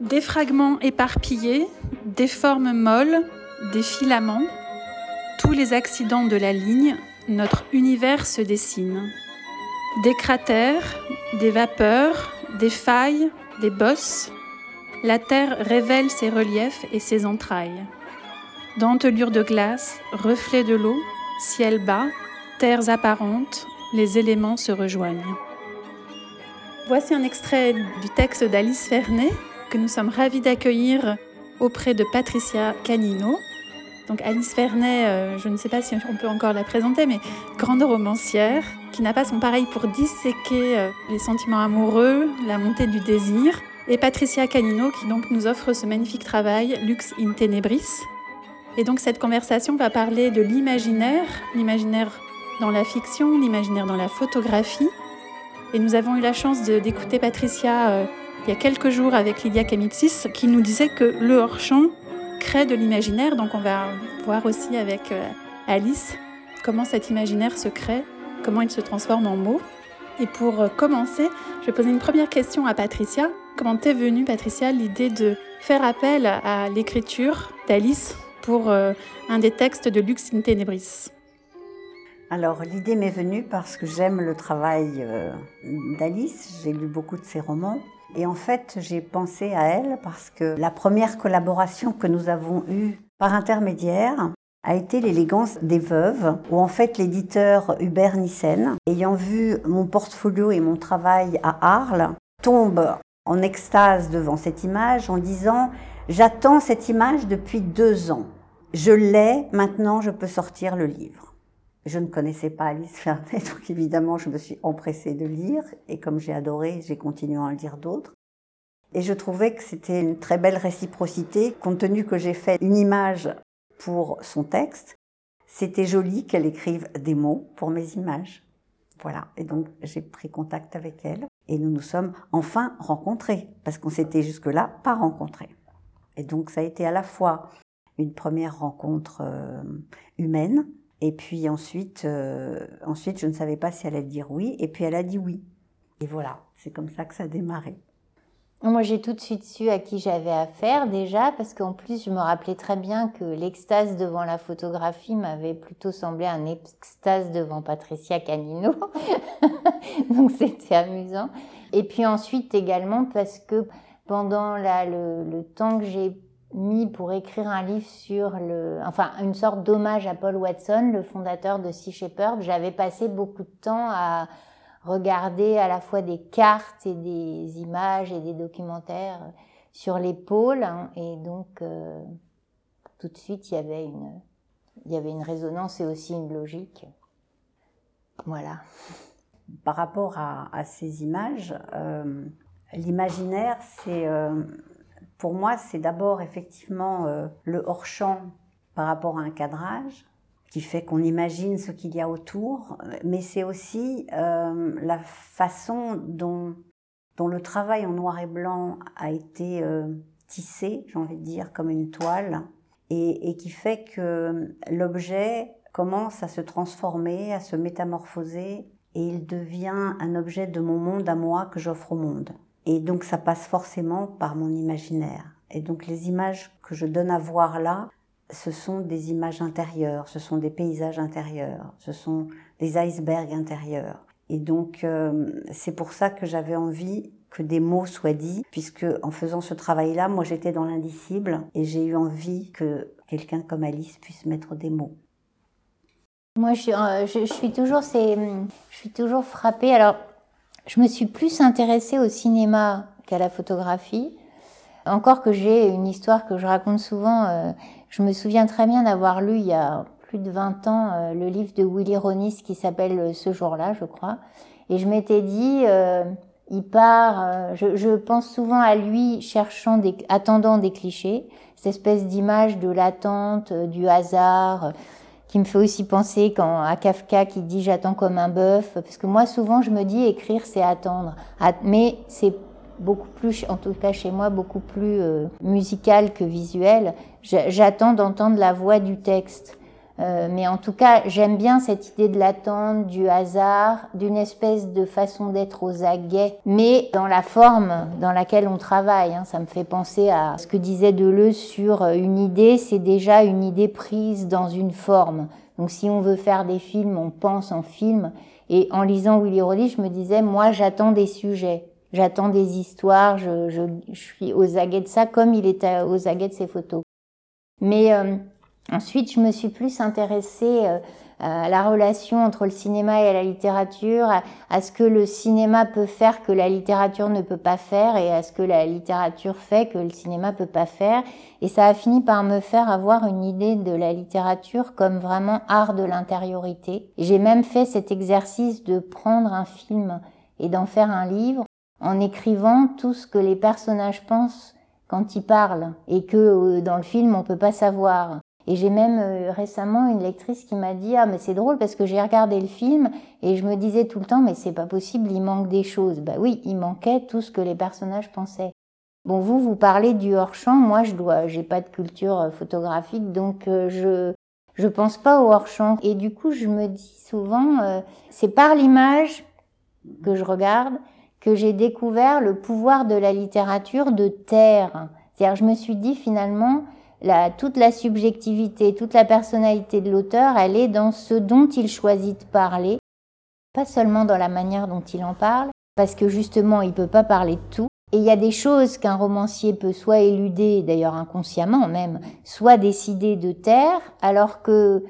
Des fragments éparpillés, des formes molles, des filaments, tous les accidents de la ligne, notre univers se dessine. Des cratères, des vapeurs, des failles, des bosses, la Terre révèle ses reliefs et ses entrailles. Dentelure de glace, reflets de l'eau, ciel bas, terres apparentes, les éléments se rejoignent. Voici un extrait du texte d'Alice Vernet que nous sommes ravis d'accueillir auprès de Patricia Canino. Donc Alice Vernet, euh, je ne sais pas si on peut encore la présenter, mais grande romancière qui n'a pas son pareil pour disséquer euh, les sentiments amoureux, la montée du désir. Et Patricia Canino qui donc nous offre ce magnifique travail Lux in Tenebris. Et donc cette conversation va parler de l'imaginaire, l'imaginaire dans la fiction, l'imaginaire dans la photographie. Et nous avons eu la chance d'écouter Patricia euh, il y a quelques jours avec Lydia Kamitsis qui nous disait que le hors-champ crée de l'imaginaire. Donc on va voir aussi avec euh, Alice comment cet imaginaire se crée, comment il se transforme en mots. Et pour euh, commencer, je vais poser une première question à Patricia. Comment t'es venue, Patricia, l'idée de faire appel à l'écriture d'Alice pour un des textes de Lux in Tenebris? Alors l'idée m'est venue parce que j'aime le travail euh, d'Alice, j'ai lu beaucoup de ses romans et en fait j'ai pensé à elle parce que la première collaboration que nous avons eue par intermédiaire a été l'élégance des veuves, où en fait l'éditeur Hubert Nissen, ayant vu mon portfolio et mon travail à Arles, tombe en extase devant cette image en disant J'attends cette image depuis deux ans. Je l'ai, maintenant je peux sortir le livre. Je ne connaissais pas Alice Fernet, donc évidemment, je me suis empressée de lire, et comme j'ai adoré, j'ai continué à en lire d'autres. Et je trouvais que c'était une très belle réciprocité, compte tenu que j'ai fait une image pour son texte. C'était joli qu'elle écrive des mots pour mes images. Voilà. Et donc, j'ai pris contact avec elle et nous nous sommes enfin rencontrés parce qu'on s'était jusque-là pas rencontrés. Et donc, ça a été à la fois une première rencontre euh, humaine et puis ensuite, euh, ensuite, je ne savais pas si elle allait dire oui. Et puis elle a dit oui. Et voilà, c'est comme ça que ça a démarré. Moi, j'ai tout de suite su à qui j'avais affaire déjà, parce qu'en plus, je me rappelais très bien que l'extase devant la photographie m'avait plutôt semblé un extase devant Patricia Canino. Donc, c'était amusant. Et puis ensuite, également, parce que pendant le, le temps que j'ai mis pour écrire un livre sur le, enfin une sorte d'hommage à Paul Watson, le fondateur de Sea Shepherd. J'avais passé beaucoup de temps à regarder à la fois des cartes et des images et des documentaires sur les pôles, hein. et donc euh, tout de suite il y avait une, il y avait une résonance et aussi une logique. Voilà. Par rapport à, ces images, euh, l'imaginaire, c'est euh, pour moi, c'est d'abord effectivement euh, le hors-champ par rapport à un cadrage qui fait qu'on imagine ce qu'il y a autour, mais c'est aussi euh, la façon dont, dont, le travail en noir et blanc a été euh, tissé, j'ai envie de dire, comme une toile, et, et qui fait que l'objet commence à se transformer, à se métamorphoser, et il devient un objet de mon monde à moi que j'offre au monde. Et donc ça passe forcément par mon imaginaire. Et donc les images que je donne à voir là, ce sont des images intérieures, ce sont des paysages intérieurs, ce sont des icebergs intérieurs. Et donc euh, c'est pour ça que j'avais envie que des mots soient dits, puisque en faisant ce travail-là, moi j'étais dans l'indicible et j'ai eu envie que quelqu'un comme Alice puisse mettre des mots. Moi, je suis, euh, toujours, je suis toujours frappée. Alors, je me suis plus intéressée au cinéma qu'à la photographie. Encore que j'ai une histoire que je raconte souvent, euh, je me souviens très bien d'avoir lu il y a plus de 20 ans euh, le livre de Willy Ronis qui s'appelle euh, Ce jour-là, je crois. Et je m'étais dit, il part, je, je, pense souvent à lui cherchant, des, attendant des clichés, cette espèce d'image de l'attente, du hasard qui me fait aussi penser quand, à Kafka qui dit j'attends comme un bœuf, parce que moi souvent je me dis écrire c'est attendre, mais c'est beaucoup plus, en tout cas chez moi, beaucoup plus euh, musical que visuel. J'attends d'entendre la voix du texte. Euh, mais en tout cas, j'aime bien cette idée de l'attente, du hasard, d'une espèce de façon d'être aux aguets, mais dans la forme dans laquelle on travaille. Hein. Ça me fait penser à ce que disait Deleuze sur euh, une idée, c'est déjà une idée prise dans une forme. Donc si on veut faire des films, on pense en film. Et en lisant Willy Roddy, je me disais, moi, j'attends des sujets. J'attends des histoires, je, je, je, suis aux aguets de ça comme il est aux aguets de ses photos. Mais euh, Ensuite, je me suis plus intéressée euh, à la relation entre le cinéma et la littérature, à, ce que le cinéma peut faire que la littérature ne peut pas faire et à ce que la littérature fait que le cinéma peut pas faire. Et ça a fini par me faire avoir une idée de la littérature comme vraiment art de l'intériorité. J'ai même fait cet exercice de prendre un film et d'en faire un livre en écrivant tout ce que les personnages pensent quand ils parlent et que euh, dans le film on peut pas savoir. Et j'ai même euh, récemment une lectrice qui m'a dit ah mais c'est drôle parce que j'ai regardé le film et je me disais tout le temps mais c'est pas possible il manque des choses. Bah oui il manquait tout ce que les personnages pensaient. Bon vous vous parlez du hors champ moi je dois j'ai pas de culture euh, photographique donc euh, je je pense pas au hors champ et du coup je me dis souvent c'est par l'image que je regarde que j'ai découvert le pouvoir de la littérature de taire. C'est-à-dire je me suis dit finalement toute la subjectivité, toute la personnalité de l'auteur, elle est dans ce dont il choisit de parler, pas seulement dans la manière dont il en parle, parce que justement, il peut pas parler de tout. Et il y a des choses qu'un romancier peut soit éluder, d'ailleurs inconsciemment même, soit décider de taire, alors que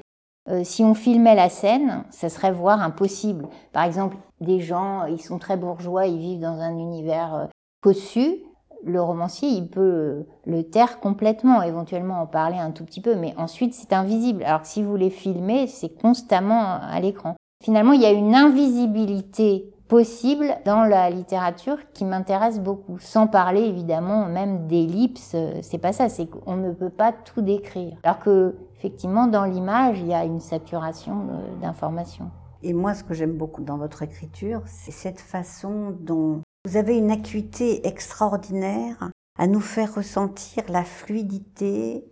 euh, si on filmait la scène, ça serait voire impossible. Par exemple, des gens, ils sont très bourgeois, ils vivent dans un univers euh, cossu, le romancier, il peut le taire complètement, éventuellement en parler un tout petit peu, mais ensuite c'est invisible. Alors que si vous les filmez, c'est constamment à l'écran. Finalement, il y a une invisibilité possible dans la littérature qui m'intéresse beaucoup. Sans parler évidemment même d'ellipses, c'est pas ça, c'est qu'on ne peut pas tout décrire. Alors que effectivement dans l'image, il y a une saturation d'informations. Et moi, ce que j'aime beaucoup dans votre écriture, c'est cette façon dont vous avez une acuité extraordinaire à nous faire ressentir la fluidité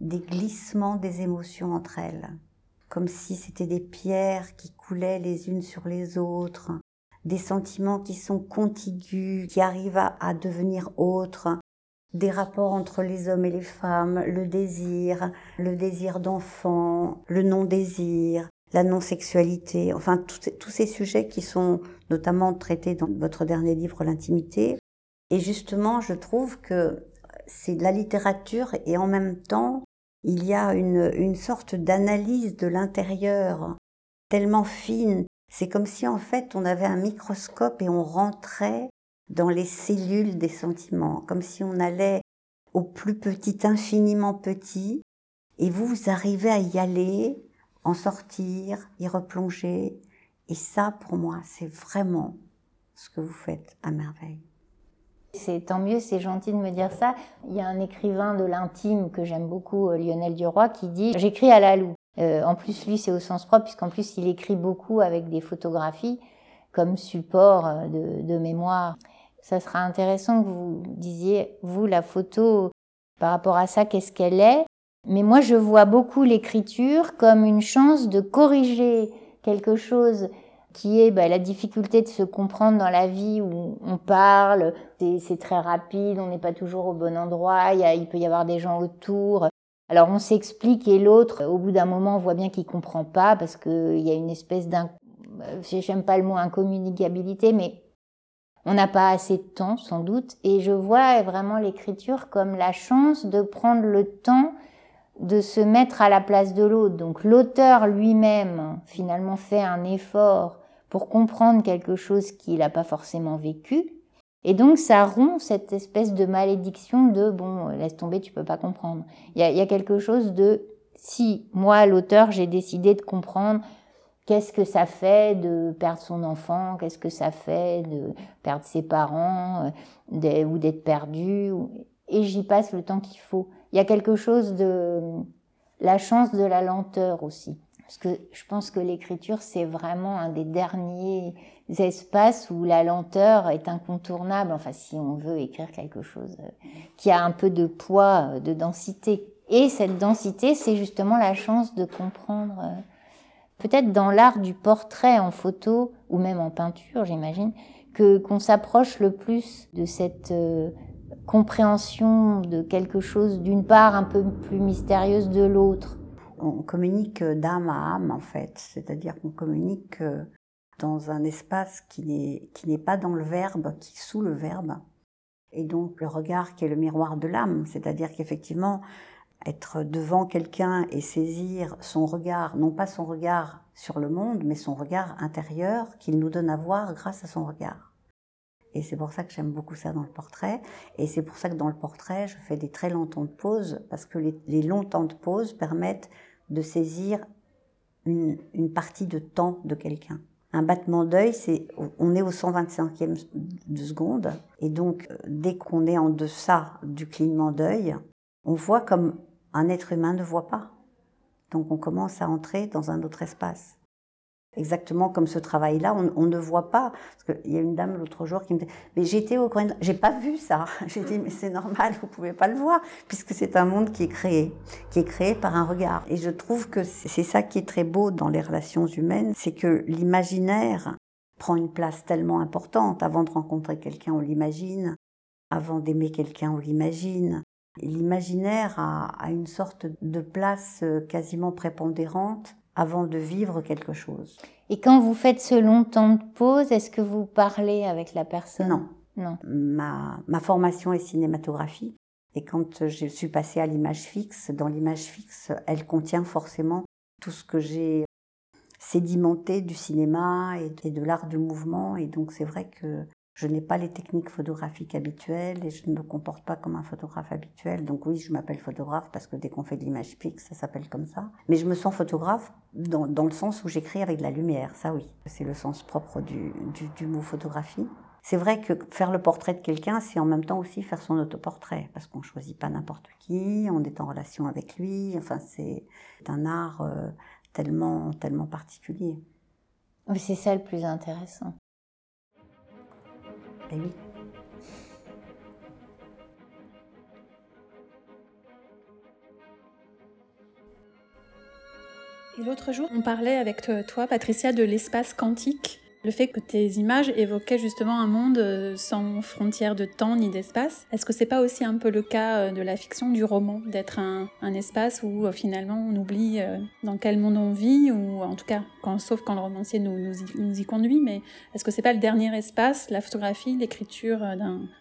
des glissements des émotions entre elles, comme si c'était des pierres qui coulaient les unes sur les autres, des sentiments qui sont contigus, qui arrivent à, devenir autres, des rapports entre les hommes et les femmes, le désir, le désir d'enfant, le non-désir, non-sexualité, enfin tous ces sujets qui sont notamment traités dans votre dernier livre, L'intimité. Et justement, je trouve que c'est de la littérature et en même temps, il y a une, une sorte d'analyse de l'intérieur tellement fine. C'est comme si en fait on avait un microscope et on rentrait dans les cellules des sentiments, comme si on allait au plus petit, infiniment petit, et vous, vous arrivez à y aller en sortir, y replonger. Et ça, pour moi, c'est vraiment ce que vous faites à merveille. C'est tant mieux, c'est gentil de me dire ça. Il y a un écrivain de l'intime que j'aime beaucoup, euh, Lionel Duroy, qui dit J'écris à la loue. Euh, en plus, lui, c'est au sens propre, puisqu'en plus, il écrit beaucoup avec des photographies comme support euh, de, de mémoire. Ça sera intéressant que vous disiez, vous, la photo, par rapport à ça, qu'est-ce qu'elle est? Mais moi, je vois beaucoup l'écriture comme une chance de corriger quelque chose qui est bah, la difficulté de se comprendre dans la vie où on parle, c'est très rapide, on n'est pas toujours au bon endroit, il, peut y avoir des gens autour. Alors on s'explique et l'autre, au bout d'un moment, on voit bien qu'il comprend pas parce qu'il y a une espèce d'un, j'aime pas le mot incommunicabilité, mais on n'a pas assez de temps sans doute. Et je vois vraiment l'écriture comme la chance de prendre le temps de se mettre à la place de l'autre. Donc l'auteur lui-même finalement fait un effort pour comprendre quelque chose qu'il n'a pas forcément vécu. Et donc ça rompt cette espèce de malédiction de bon, laisse tomber, tu peux pas comprendre. Il y a, quelque chose de si moi, l'auteur, j'ai décidé de comprendre qu'est-ce que ça fait de perdre son enfant, qu'est-ce que ça fait de perdre ses parents euh, ou d'être perdu, et j'y passe le temps qu'il faut il y a quelque chose de la chance de la lenteur aussi. Parce que je pense que l'écriture, c'est vraiment un des derniers espaces où la lenteur est incontournable. Enfin, si on veut écrire quelque chose euh, qui a un peu de poids, euh, de densité. Et cette densité, c'est justement la chance de comprendre, euh, peut-être dans l'art du portrait en photo ou même en peinture, j'imagine, que qu'on s'approche le plus de cette compréhension de quelque chose d'une part un peu plus mystérieuse de l'autre. On communique d'âme à âme en fait, c'est-à-dire qu'on communique euh, dans un espace qui n'est qui n'est pas dans le verbe, qui est sous le verbe. Et donc le regard qui est le miroir de l'âme, c'est-à-dire qu'effectivement être devant quelqu'un et saisir son regard, non pas son regard sur le monde, mais son regard intérieur qu'il nous donne à voir grâce à son regard. Et c'est pour ça que j'aime beaucoup ça dans le portrait. Et c'est pour ça que dans le portrait, je fais des très longs temps de pause, parce que les, longs temps de pause permettent de saisir une, une partie de temps de quelqu'un. Un battement d'œil, c'est, on est au 125e de seconde, et donc dès qu'on est en deçà du clignement d'œil, on voit comme un être humain ne voit pas. Donc on commence à entrer dans un autre espace. Exactement comme ce travail-là, on, ne voit pas. Parce qu'il y a une dame l'autre jour qui me dit Mais j'étais au coin, j'ai pas vu ça. J'ai dit Mais c'est normal, vous pouvez pas le voir, puisque c'est un monde qui est créé, qui est créé par un regard. Et je trouve que c'est ça qui est très beau dans les relations humaines c'est que l'imaginaire prend une place tellement importante. Avant de rencontrer quelqu'un, on l'imagine. Avant d'aimer quelqu'un, on l'imagine. L'imaginaire a, une sorte de place euh, quasiment prépondérante avant de vivre quelque chose. Et quand vous faites ce long temps de pause, est-ce que vous parlez avec la personne? Non. Non. Ma, ma formation est cinématographique. Et quand je suis passée à l'image fixe, dans l'image fixe, elle contient forcément tout ce que j'ai sédimenté du cinéma et de l'art du mouvement. Et donc c'est vrai que je n'ai pas les techniques photographiques habituelles et je ne me comporte pas comme un photographe habituel. Donc oui, je m'appelle photographe parce que dès qu'on fait de l'image fixe, ça s'appelle comme ça. Mais je me sens photographe dans, le sens où j'écris avec de la lumière, ça oui. C'est le sens propre du mot photographie. C'est vrai que faire le portrait de quelqu'un, c'est en même temps aussi faire son autoportrait, parce qu'on choisit pas n'importe qui, on est en relation avec lui. Enfin, c'est un art euh, tellement, tellement particulier. c'est ça le plus intéressant. Eh Et l'autre jour, on parlait avec toi, Patricia, de l'espace quantique le fait que tes images évoquaient justement un monde euh, sans frontières de temps ni d'espace, est-ce que c'est pas aussi un peu le cas euh, de la fiction, du roman, d'être un, espace où euh, finalement on oublie dans quel monde on vit, ou en tout cas, sauf quand le romancier nous, y, conduit, mais est-ce que c'est pas le dernier espace, la photographie, l'écriture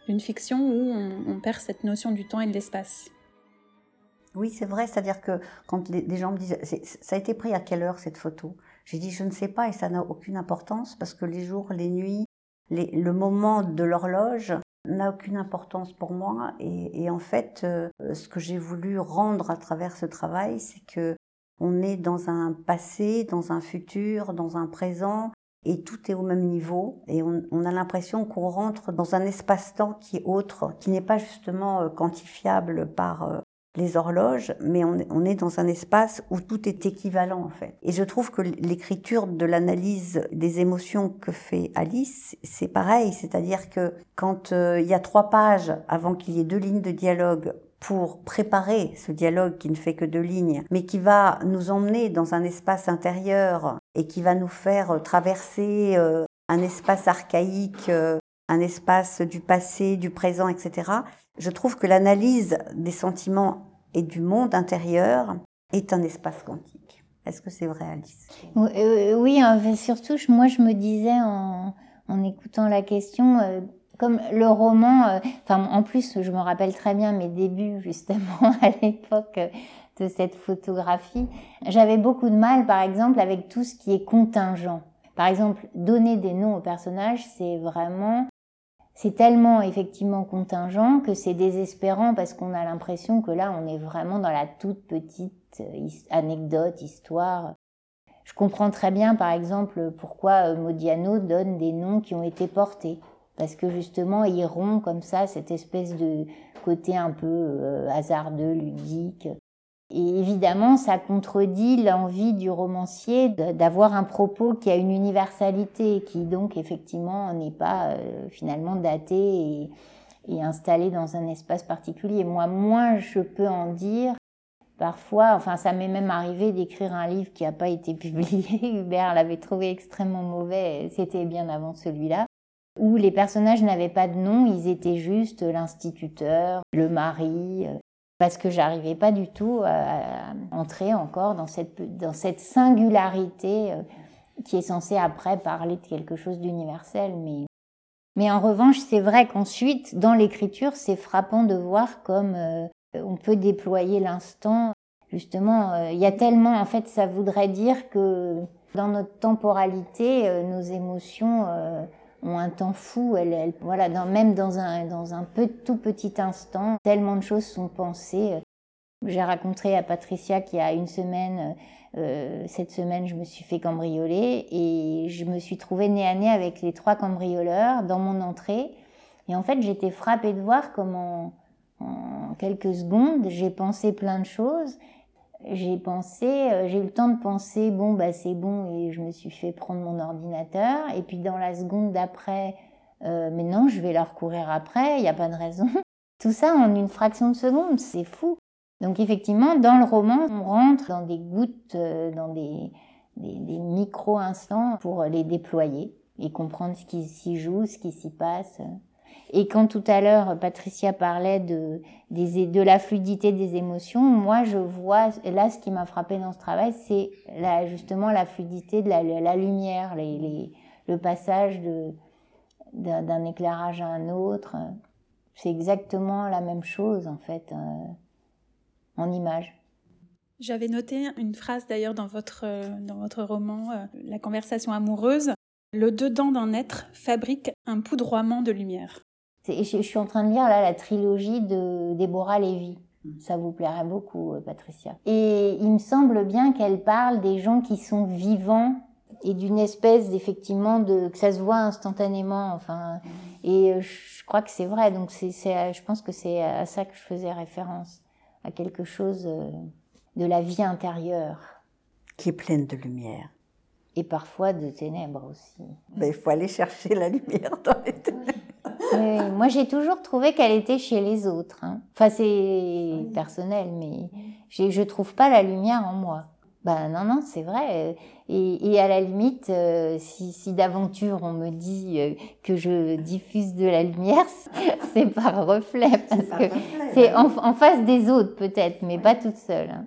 d'une fiction où on, perd cette notion du temps et de l'espace? Oui, c'est vrai, c'est-à-dire que quand les gens me disent, ça a été pris à quelle heure cette photo? J'ai dit, je ne sais pas et ça n'a aucune importance parce que les jours, les nuits, le moment de l'horloge n'a aucune importance pour moi. Et, en fait, euh, ce que j'ai voulu rendre à travers ce travail, c'est que on est dans un passé, dans un futur, dans un présent, et tout est au même niveau. Et on, on a l'impression qu'on rentre dans un espace-temps qui est autre, qui n'est pas justement euh, quantifiable par euh, les horloges, mais on, est dans un espace où tout est équivalent en fait. Et je trouve que l'écriture de l'analyse des émotions que fait Alice, c'est pareil, c'est-à-dire que quand euh, il y a trois pages avant qu'il y ait deux lignes de dialogue pour préparer ce dialogue qui ne fait que deux lignes, mais qui va nous emmener dans un espace intérieur et qui va nous faire traverser euh, un espace archaïque, euh, un espace du passé, du présent, etc. Je trouve que l'analyse des sentiments et du monde intérieur est un espace quantique. Est-ce que c'est vrai, Alice? Oui, euh, surtout, moi, je me disais en, écoutant la question, euh, comme le roman, euh, en plus, je me rappelle très bien mes débuts, justement, à l'époque de cette photographie. J'avais beaucoup de mal, par exemple, avec tout ce qui est contingent. Par exemple, donner des noms aux personnages, c'est vraiment c'est tellement effectivement contingent que c'est désespérant parce qu'on a l'impression que là, on est vraiment dans la toute petite euh, anecdote, histoire. Je comprends très bien, par exemple, pourquoi euh, Modiano donne des noms qui ont été portés. Parce que justement, il rompt comme ça cette espèce de côté un peu euh, hasardeux, ludique. Et évidemment, ça contredit l'envie du romancier d'avoir un propos qui a une universalité, qui donc effectivement n'est pas euh, finalement daté et, installé dans un espace particulier. Moi, moins je peux en dire, Parfois, enfin, ça m'est même arrivé d'écrire un livre qui n'a pas été publié. Hubert l'avait trouvé extrêmement mauvais. C'était bien avant celui-là. Où les personnages n'avaient pas de nom, ils étaient juste l'instituteur, le mari, euh, parce que j'arrivais pas du tout à entrer encore dans cette, singularité euh, qui est censée après parler de quelque chose d'universel. Mais, en revanche, c'est vrai qu'ensuite, dans l'écriture, c'est frappant de voir comme euh, on peut déployer l'instant. Justement, euh, il y a tellement, en fait, ça voudrait dire que dans notre temporalité, euh, nos émotions euh, ont un temps fou. Elles, voilà, même dans un, dans un peu, tout petit instant, tellement de choses sont pensées. J'ai raconté à Patricia qu'il y a une semaine, cette semaine, je me suis fait cambrioler et je me suis trouvée nez à nez avec les trois cambrioleurs dans mon entrée. Et en fait, j'étais frappée de voir comment en quelques secondes, j'ai pensé plein de choses. J'ai pensé, euh, j'ai eu le temps de penser, bon, bah c'est bon, et je me suis fait prendre mon ordinateur. Et puis dans la seconde d'après, euh, mais non, je vais leur courir après, il n'y a pas de raison. Tout ça en une fraction de seconde, c'est fou. Donc effectivement, dans le roman, on rentre dans des gouttes, euh, dans des, des, des micro-instants pour les déployer et comprendre ce qui s'y joue, ce qui s'y passe. Et quand tout à l'heure Patricia parlait de, de la fluidité des émotions, moi je vois, là ce qui m'a frappé dans ce travail, c'est justement la fluidité de la, lumière, les, le passage d'un éclairage à un autre. C'est exactement la même chose en fait, euh, en image. J'avais noté une phrase d'ailleurs dans votre, dans votre roman, euh, La conversation amoureuse. Le dedans d'un être fabrique un poudroiement de lumière. Je, suis en train de lire là la trilogie de Déborah Lévy. Ça vous plairait beaucoup, euh, Patricia. Et il me semble bien qu'elle parle des gens qui sont vivants et d'une espèce effectivement de que ça se voit instantanément. Enfin, et euh, je crois que c'est vrai. Donc c'est, je pense que c'est à ça que je faisais référence, à quelque chose euh, de la vie intérieure qui est pleine de lumière et parfois de ténèbres aussi. Mais il faut aller chercher la lumière dans les ténèbres moi, j'ai toujours trouvé qu'elle était chez les autres. Hein. Enfin, c'est personnel, mais je trouve pas la lumière en moi. Ben non, non, c'est vrai. Et, à la limite, euh, si, d'aventure on me dit euh, que je diffuse de la lumière, c'est par reflet, parce que c'est en, en, face des autres peut-être, mais pas toute seule.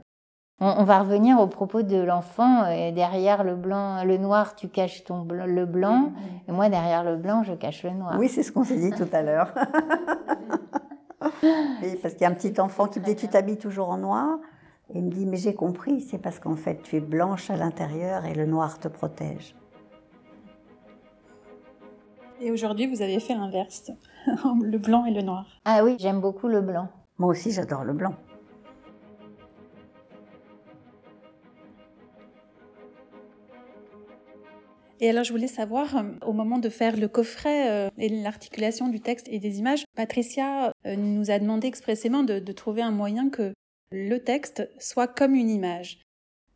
On, va revenir au propos de l'enfant. Euh, derrière le blanc, le noir, tu caches ton le blanc. Et moi, derrière le blanc, je cache le noir. Oui, c'est ce qu'on s'est dit tout à l'heure. parce qu'il y a un petit enfant qui me dit Tu t'habilles toujours en noir Et il me dit Mais j'ai compris, c'est parce qu'en fait, tu es blanche à l'intérieur et le noir te protège. Et aujourd'hui, vous avez fait l'inverse le blanc et le noir. Ah oui, j'aime beaucoup le blanc. Moi aussi, j'adore le blanc. Et alors, je voulais savoir, euh, au moment de faire le coffret euh, et l'articulation du texte et des images, Patricia euh, nous a demandé expressément de, trouver un moyen que le texte soit comme une image.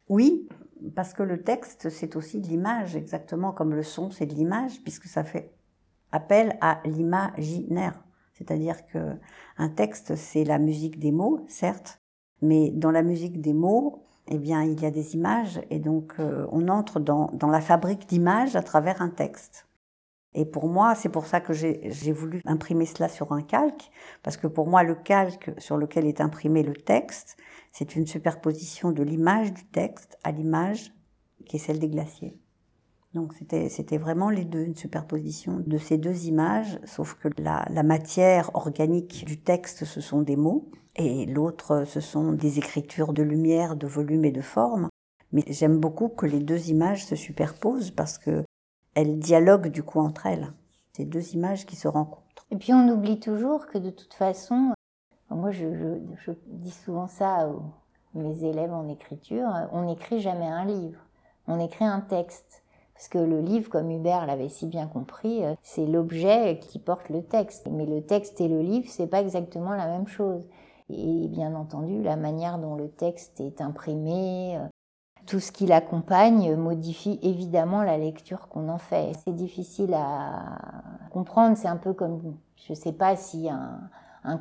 Oui, parce que le texte, c'est aussi de l'image, exactement comme le son, c'est de l'image, puisque ça fait appel à l'imaginaire. C'est-à-dire que un texte, c'est la musique des mots, certes, mais dans la musique des mots, eh bien, il y a des images et donc euh, on entre dans, dans la fabrique d'images à travers un texte. Et pour moi, c'est pour ça que j'ai voulu imprimer cela sur un calque, parce que pour moi, le calque sur lequel est imprimé le texte, c'est une superposition de l'image du texte à l'image qui est celle des glaciers. Donc c'était vraiment les deux, une superposition de ces deux images, sauf que la, la matière organique du texte, ce sont des mots, et l'autre, ce sont des écritures de lumière, de volume et de forme. Mais j'aime beaucoup que les deux images se superposent parce que elles dialoguent du coup entre elles. Ces deux images qui se rencontrent. Et puis on oublie toujours que de toute façon, moi je, je, dis souvent ça à mes élèves en écriture, on n'écrit jamais un livre, on écrit un texte. Parce que le livre, comme Hubert l'avait si bien compris, c'est l'objet qui porte le texte. Mais le texte et le livre, c'est pas exactement la même chose. Et bien entendu, la manière dont le texte est imprimé, euh, tout ce qui l'accompagne modifie évidemment la lecture qu'on en fait. C'est difficile à comprendre, c'est un peu comme, je ne sais pas si un,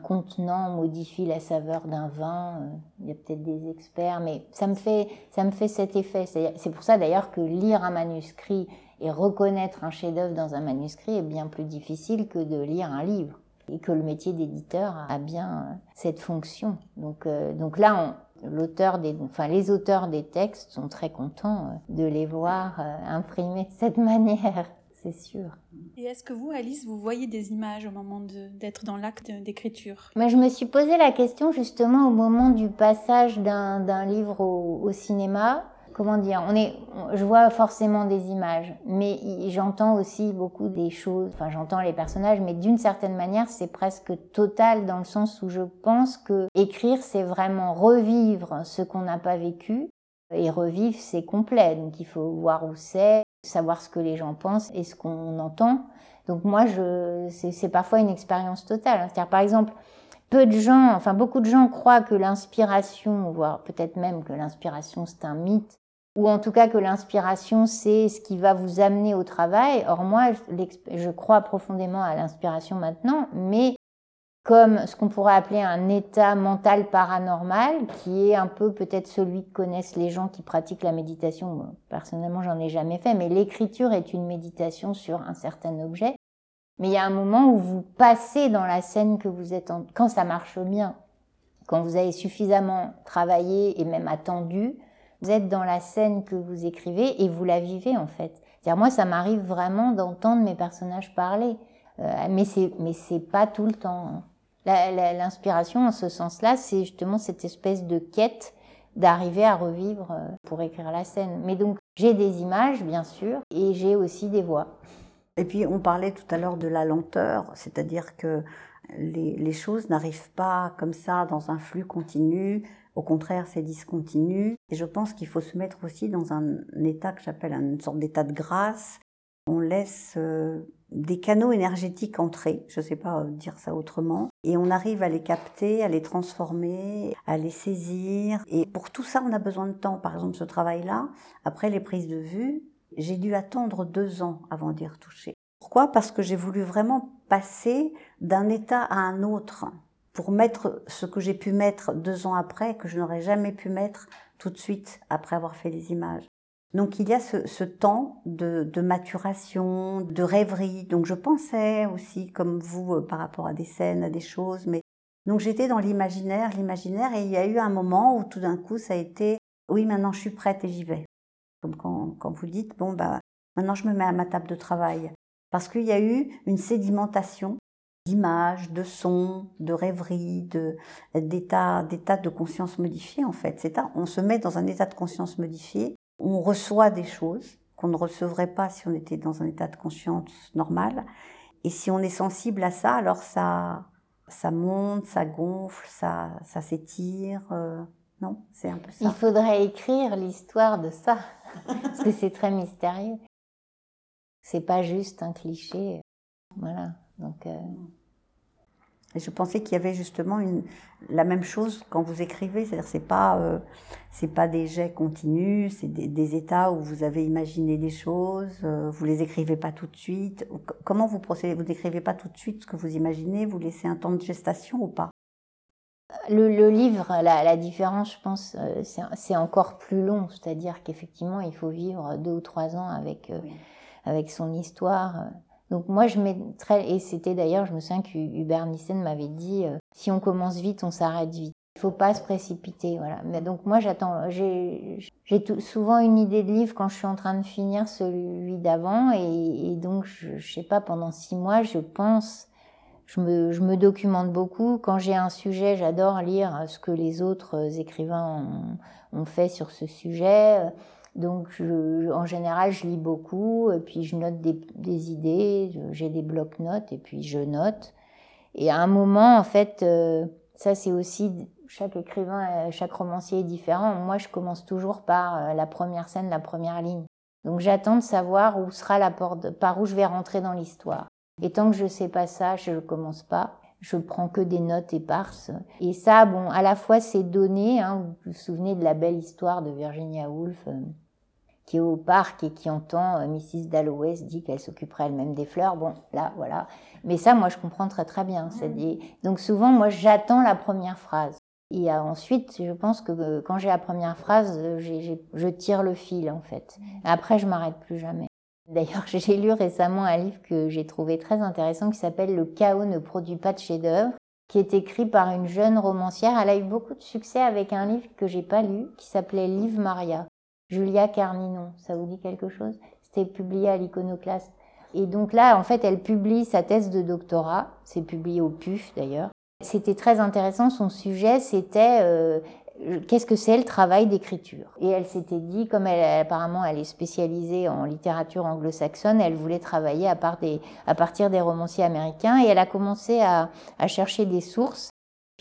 contenant modifie la saveur d'un vin. Euh, il y a peut-être des experts, mais ça me fait, ça me fait cet effet. C'est pour ça d'ailleurs que lire un manuscrit et reconnaître un chef-d'œuvre dans un manuscrit est bien plus difficile que de lire un livre. Et que le métier d'éditeur a bien euh, cette fonction. Donc, euh, donc là, l'auteur des, enfin, les auteurs des textes sont très contents de les voir imprimés de cette manière c'est sûr. Et est-ce que vous, Alice, vous voyez des images au moment d'être dans l'acte d'écriture? Mais Je me suis posé la question justement au moment du passage d'un livre au, cinéma. Comment dire on est, Je vois forcément des images, mais j'entends aussi beaucoup des choses. Enfin, j'entends les personnages, mais d'une certaine manière, c'est presque total dans le sens où je pense que écrire, c'est vraiment revivre ce qu'on n'a pas vécu. Et revivre, c'est complet. Donc, il faut voir où c'est, savoir ce que les gens pensent et ce qu'on entend. Donc moi, c'est parfois une expérience totale. C'est-à-dire, par exemple, peu de gens, enfin beaucoup de gens croient que l'inspiration, voire peut-être même que l'inspiration c'est un mythe, ou en tout cas que l'inspiration c'est ce qui va vous amener au travail. Or moi, je crois profondément à l'inspiration maintenant, mais comme ce qu'on pourrait appeler un état mental paranormal, qui est un peu peut-être celui que connaissent les gens qui pratiquent la méditation. personnellement, j'en ai jamais fait, mais l'écriture est une méditation sur un certain objet. Mais il y a un moment où vous passez dans la scène que vous êtes en... quand ça marche bien, quand vous avez suffisamment travaillé et même attendu, vous êtes dans la scène que vous écrivez et vous la vivez en fait. -dire, moi, ça m'arrive vraiment d'entendre mes personnages parler, euh, mais c'est mais c'est pas tout le temps. Hein. L'inspiration, en ce sens-là, c'est justement cette espèce de quête d'arriver à revivre euh, pour écrire la scène. Mais donc, j'ai des images, bien sûr, et j'ai aussi des voix. Et puis, on parlait tout à l'heure de la lenteur, c'est-à-dire que les, les choses n'arrivent pas comme ça dans un flux continu. Au contraire, c'est discontinu. Et je pense qu'il faut se mettre aussi dans un état que j'appelle une sorte d'état de grâce. On laisse euh, des canaux énergétiques entrés, je ne sais pas dire ça autrement, et on arrive à les capter, à les transformer, à les saisir. Et pour tout ça, on a besoin de temps. Par exemple, ce travail-là, après les prises de vue, j'ai dû attendre deux ans avant d'y retoucher. Pourquoi? Parce que j'ai voulu vraiment passer d'un état à un autre pour mettre ce que j'ai pu mettre deux ans après, que je n'aurais jamais pu mettre tout de suite après avoir fait les images. Donc il y a ce, temps de, maturation, de rêverie. Donc je pensais aussi, comme vous, euh, par rapport à des scènes, à des choses. Mais donc j'étais dans l'imaginaire, l'imaginaire, et il y a eu un moment où tout d'un coup ça a été, oui, maintenant je suis prête et j'y vais. Comme quand, quand vous dites, bon bah maintenant je me mets à ma table de travail, parce qu'il y a eu une sédimentation d'images, de sons, de rêveries, de d'état d'état de conscience modifié en fait. On se met dans un état de conscience modifié on reçoit des choses qu'on ne recevrait pas si on était dans un état de conscience normal. Et si on est sensible à ça, alors ça, ça monte, ça gonfle, ça, ça s'étire. Euh, non, c'est un peu ça. Il faudrait écrire l'histoire de ça, parce que c'est très mystérieux. C'est pas juste un cliché. Voilà. Donc. Euh, je pensais qu'il y avait justement une, la même chose quand vous écrivez, c'est-à-dire c'est pas euh, c'est pas des jets continus, c'est des, des, états où vous avez imaginé des choses, euh, vous les écrivez pas tout de suite. Comment vous procédez Vous n'écrivez pas tout de suite ce que vous imaginez, vous laissez un temps de gestation ou pas? Le, le, livre, la, la, différence, je pense, euh, c'est encore plus long, c'est-à-dire qu'effectivement, il faut vivre deux ou trois ans avec avec son histoire. Donc moi, je mettrais, et c'était d'ailleurs, je me souviens qu'Hubert Nissen m'avait dit, euh, si on commence vite, on s'arrête vite. Il faut pas se précipiter, voilà. Mais donc moi, j'attends, j'ai souvent une idée de livre quand je suis en train de finir celui d'avant, et, donc je, je, sais pas, pendant six mois, je pense, je me, je me documente beaucoup. Quand j'ai un sujet, j'adore lire ce que les autres écrivains ont, ont fait sur ce sujet. Donc, je, en général, je lis beaucoup, et puis je note des, des idées, j'ai des blocs-notes, et puis je note. Et à un moment, en fait, euh, ça c'est aussi, chaque écrivain, euh, chaque romancier est différent. Moi, je commence toujours par euh, la première scène, la première ligne. Donc, j'attends de savoir où sera la porte, par où je vais rentrer dans l'histoire. Et tant que je sais pas ça, je ne commence pas. Je prends que des notes éparses. Et ça, bon, à la fois c'est donné. Hein, vous vous souvenez de la belle histoire de Virginia Woolf qui est au parc et qui entend euh, Mrs. Dalloway se dit qu'elle s'occuperait elle-même des fleurs. Bon, là, voilà. Mais ça, moi, je comprends très très bien. Donc souvent, moi, j'attends la première phrase. Et ensuite, je pense que euh, quand j'ai la première phrase, euh, je tire le fil, en fait. Après, je m'arrête plus jamais. D'ailleurs, j'ai lu récemment un livre que j'ai trouvé très intéressant qui s'appelle Le chaos ne produit pas de chef-d'œuvre, qui est écrit par une jeune romancière. Elle a eu beaucoup de succès avec un livre que j'ai pas lu, qui s'appelait Livre Maria. Julia Carninon, ça vous dit quelque chose? C'était publié à l'Iconoclaste. Et donc là, en fait, elle publie sa thèse de doctorat. C'est publié au PUF d'ailleurs. C'était très intéressant. Son sujet, c'était euh, qu'est-ce que c'est le travail d'écriture? Et elle s'était dit, comme elle, apparemment elle est spécialisée en littérature anglo-saxonne, elle voulait travailler à, partir des romanciers américains. Et elle a commencé à chercher des sources.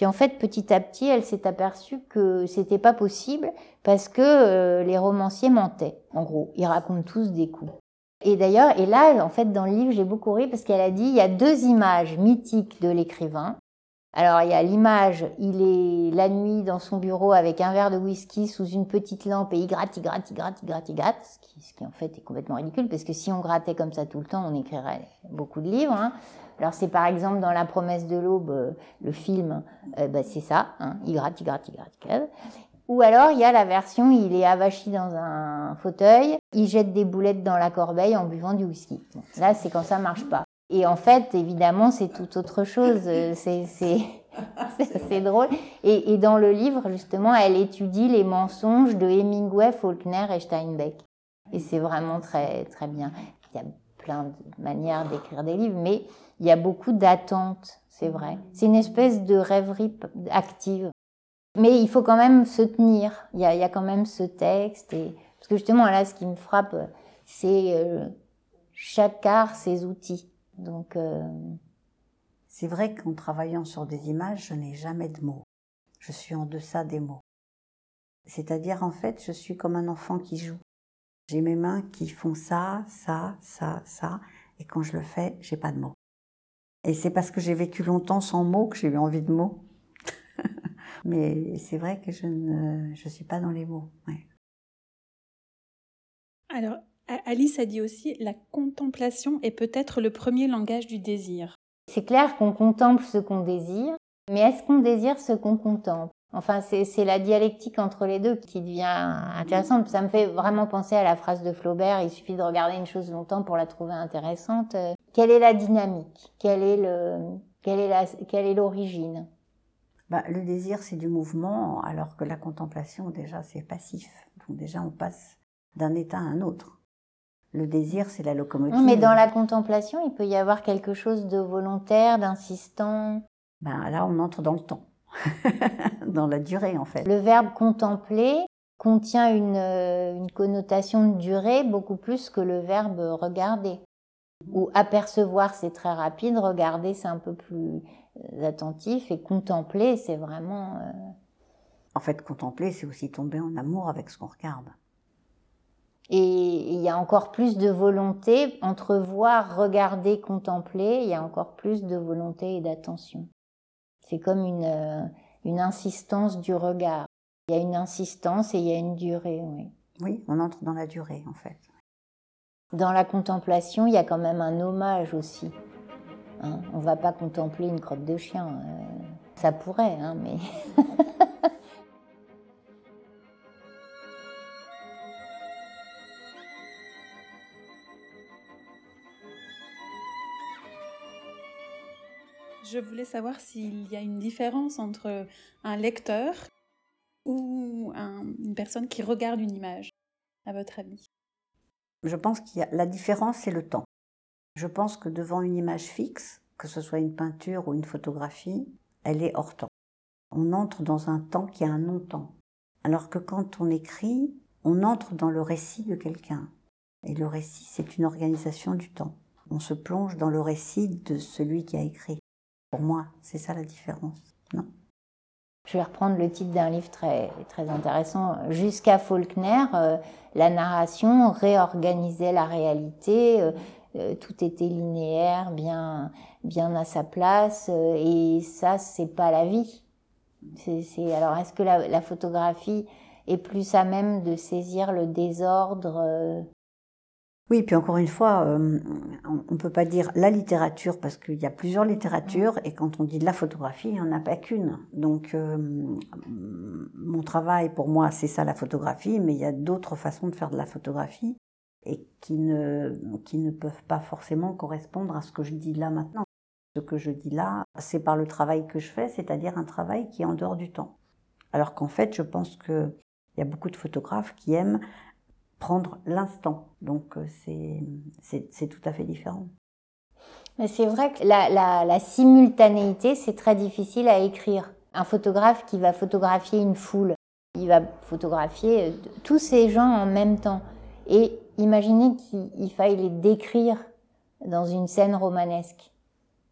Puis en fait, petit à petit, elle s'est aperçue que c'était pas possible parce que euh, les romanciers mentaient. En gros, ils racontent tous des coups. Et d'ailleurs, et là, en fait, dans le livre, j'ai beaucoup ri parce qu'elle a dit il y a deux images mythiques de l'écrivain. Alors, il y a l'image, il est la nuit dans son bureau avec un verre de whisky sous une petite lampe et il gratte, il gratte, il gratte, il gratte, il gratte, ce qui, ce qui en fait est complètement ridicule parce que si on grattait comme ça tout le temps, on écrirait beaucoup de livres. Hein. Alors c'est par exemple dans La promesse de l'aube, euh, le film, euh, bah, c'est ça, hein, il gratte, il gratte, il gratte, il gratte. Ou alors il y a la version, il est avachi dans un fauteuil, il jette des boulettes dans la corbeille en buvant du whisky. là c'est quand ça marche pas. Et en fait, évidemment, c'est tout autre chose. Euh, c'est drôle. Et, dans le livre, justement, elle étudie les mensonges de Hemingway, Faulkner et Steinbeck. Et c'est vraiment très, très bien. Il y a plein de manières d'écrire des livres, mais il y a beaucoup d'attentes, c'est vrai. C'est une espèce de rêverie active. Mais il faut quand même se tenir. Il y a, il y a quand même ce texte. Et... Parce que justement, là, ce qui me frappe, c'est euh, chaque art, ses outils. Donc. Euh... C'est vrai qu'en travaillant sur des images, je n'ai jamais de mots. Je suis en deçà des mots. C'est-à-dire, en fait, je suis comme un enfant qui joue. J'ai mes mains qui font ça, ça, ça, ça, et quand je le fais, j'ai pas de mots. Et c'est parce que j'ai vécu longtemps sans mots que j'ai eu envie de mots. Mais c'est vrai que je ne je suis pas dans les mots. Alors, Alice a dit aussi la contemplation est peut-être le premier langage du désir. C'est clair qu'on contemple ce qu'on désire, mais est-ce qu'on désire ce qu'on contemple? Enfin, c'est la dialectique entre les deux qui devient intéressante. Ça me fait vraiment penser à la phrase de Flaubert, il suffit de regarder une chose longtemps pour la trouver intéressante. Quelle est la dynamique? Quelle est le quelle est quelle est l'origine? Bah, le désir, c'est du mouvement, alors que la contemplation, déjà, c'est passif. Donc déjà, on passe d'un état à un autre. Le désir, c'est la locomotive. mais dans la contemplation, il peut y avoir quelque chose de volontaire, d'insistant. Ben là, on entre dans le temps, dans la durée, en fait. Le verbe contempler contient une, euh, une connotation de durée beaucoup plus que le verbe regarder. Ou apercevoir, c'est très rapide, regarder, c'est un peu plus euh, attentif, et contempler, c'est vraiment... Euh, en fait, contempler, c'est aussi tomber en amour avec ce qu'on regarde. Et il y a encore plus de volonté, entre voir, regarder, contempler, il y a encore plus de volonté et d'attention. C'est comme une, euh, une insistance du regard. Il y a une insistance et il y a une durée, oui. Oui, on entre dans la durée, en fait. Dans la contemplation, il y a quand même un hommage aussi. Hein on va pas contempler une crotte de chien. Euh, ça pourrait, hein, mais. Je voulais savoir s'il y a une différence entre un lecteur ou une personne qui regarde une image, à votre avis? Je pense qu'il y a la différence, c'est le temps. Je pense que devant une image fixe, que ce soit une peinture ou une photographie, elle est hors temps. On entre dans un temps qui a un non-temps. Alors que quand on écrit, on entre dans le récit de quelqu'un. Et le récit, c'est une organisation du temps. On se plonge dans le récit de celui qui a écrit. Pour moi, c'est ça la différence, non je vais reprendre le titre d'un livre très, très intéressant. Jusqu'à Faulkner, euh, la narration réorganisait la réalité, euh, euh, tout était linéaire, bien, bien à sa place, et ça, c'est pas la vie. C'est, alors, est-ce que la, photographie est plus à même de saisir le désordre. Oui, puis encore une fois, euh, on ne peut pas dire la littérature parce qu'il y a plusieurs littératures et quand on dit la photographie, il n'y en a pas qu'une. Donc euh, mon travail pour moi, c'est ça la photographie, mais il y a d'autres façons de faire de la photographie et qui ne, qui ne peuvent pas forcément correspondre à ce que je dis là maintenant. Ce que je dis là, c'est par le travail que je fais, c'est-à-dire un travail qui est en dehors du temps. Alors qu'en fait, je pense qu'il y a beaucoup de photographes qui aiment prendre l'instant. Donc euh, c'est tout à fait différent. Mais c'est vrai que la, simultanéité, c'est très difficile à écrire. Un photographe qui va photographier une foule, il va photographier euh, tous ces gens en même temps. Et imaginez qu'il faille les décrire dans une scène romanesque.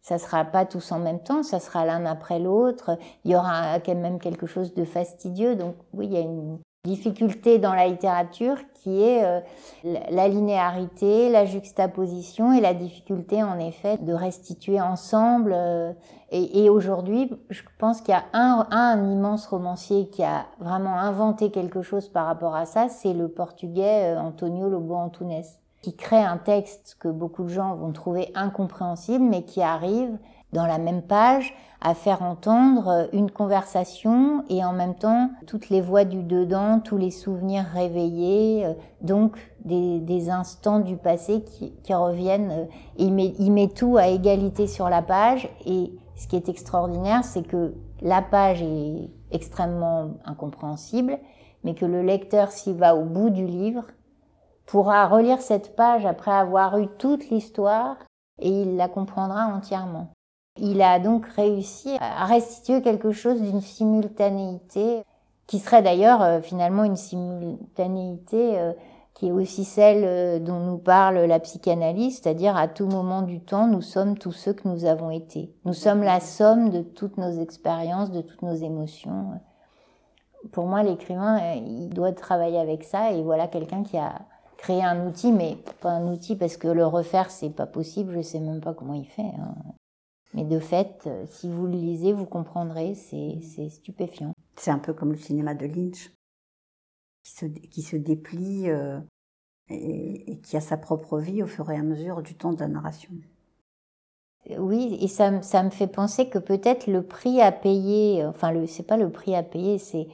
Ça sera pas tous en même temps, ça sera l'un après l'autre. Il y aura quand même quelque chose de fastidieux. Donc oui, il y a une difficulté dans la littérature qui est euh, la linéarité, la juxtaposition et la difficulté en effet de restituer ensemble. Euh, et, aujourd'hui, je pense qu'il y a un, un, immense romancier qui a vraiment inventé quelque chose par rapport à ça, c'est le portugais euh, Antonio Lobo Antunes, qui crée un texte que beaucoup de gens vont trouver incompréhensible, mais qui arrive dans la même page à faire entendre une conversation et en même temps toutes les voix du dedans, tous les souvenirs réveillés, euh, donc des, des instants du passé qui, qui reviennent. Euh, il met, il met tout à égalité sur la page et ce qui est extraordinaire, c'est que la page est extrêmement incompréhensible, mais que le lecteur, s'il va au bout du livre, pourra relire cette page après avoir eu toute l'histoire et il la comprendra entièrement. Il a donc réussi à restituer quelque chose d'une simultanéité qui serait d'ailleurs euh, finalement une simultanéité euh, qui est aussi celle euh, dont nous parle la psychanalyse, c'est-à-dire à tout moment du temps, nous sommes tous ceux que nous avons été. Nous sommes la somme de toutes nos expériences, de toutes nos émotions. Pour moi, l'écrivain, il doit travailler avec ça, et voilà quelqu'un qui a créé un outil, mais pas un outil parce que le refaire, c'est pas possible, je sais même pas comment il fait. Hein. Mais de fait, euh, si vous le lisez, vous comprendrez, c'est stupéfiant. C'est un peu comme le cinéma de Lynch, qui se, qui se déplie euh, et, qui a sa propre vie au fur et à mesure du temps de la narration. Oui, et ça, ça me fait penser que peut-être le prix à payer, enfin, c'est pas le prix à payer, c'est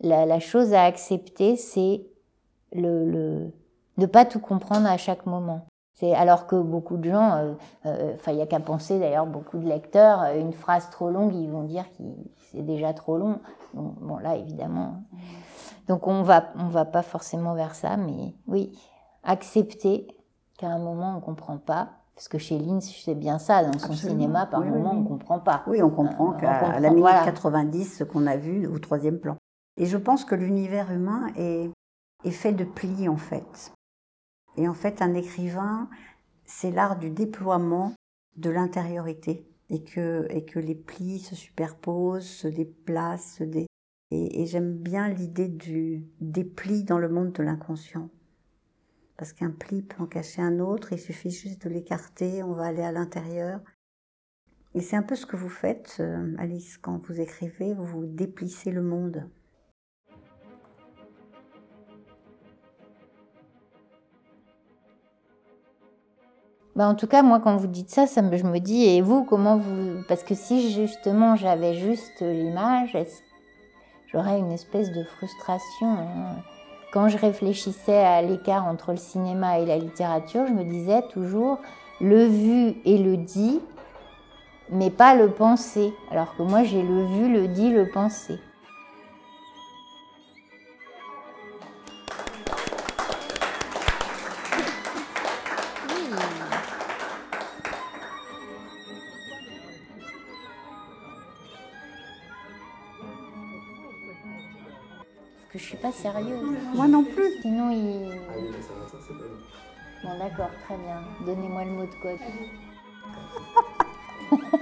la, la, chose à accepter, c'est le, le, ne pas tout comprendre à chaque moment alors que beaucoup de gens, euh, euh, enfin il y a qu'à penser d'ailleurs beaucoup de lecteurs, euh, une phrase trop longue, ils vont dire que c'est déjà trop long. bon là évidemment, donc on va on va pas forcément vers ça, mais oui, accepter qu'à un moment on comprend pas. Parce que chez Lynch, c'est bien ça, dans son cinéma, par moment, on comprend pas. Oui, on comprend qu'à la minute 90, ce qu'on a vu au troisième plan. Et je pense que l'univers humain est, est fait de plis, en fait. Et en fait, un écrivain, c'est l'art du déploiement de l'intériorité et que, et que les plis se superposent, se déplacent, et, j'aime bien l'idée du des dans le monde de l'inconscient. Parce qu'un pli peut en cacher un autre, il suffit juste de l'écarter, on va aller à l'intérieur. Et c'est un peu ce que vous faites, euh, Alice, quand vous écrivez, vous déplissez le monde. Bah, en tout cas, moi, quand vous dites ça, ça je me dis, et vous, comment vous... Parce que si justement j'avais juste l'image, j'aurais une espèce de frustration. Hein. Quand je réfléchissais à l'écart entre le cinéma et la littérature, je me disais toujours le vu et le dit, mais pas le pensé. Alors que moi, j'ai le vu, le dit, le pensé. pas. Moi non plus. Sinon, il. Bon. Bon, d'accord, très bien. Donnez-moi le mot de code.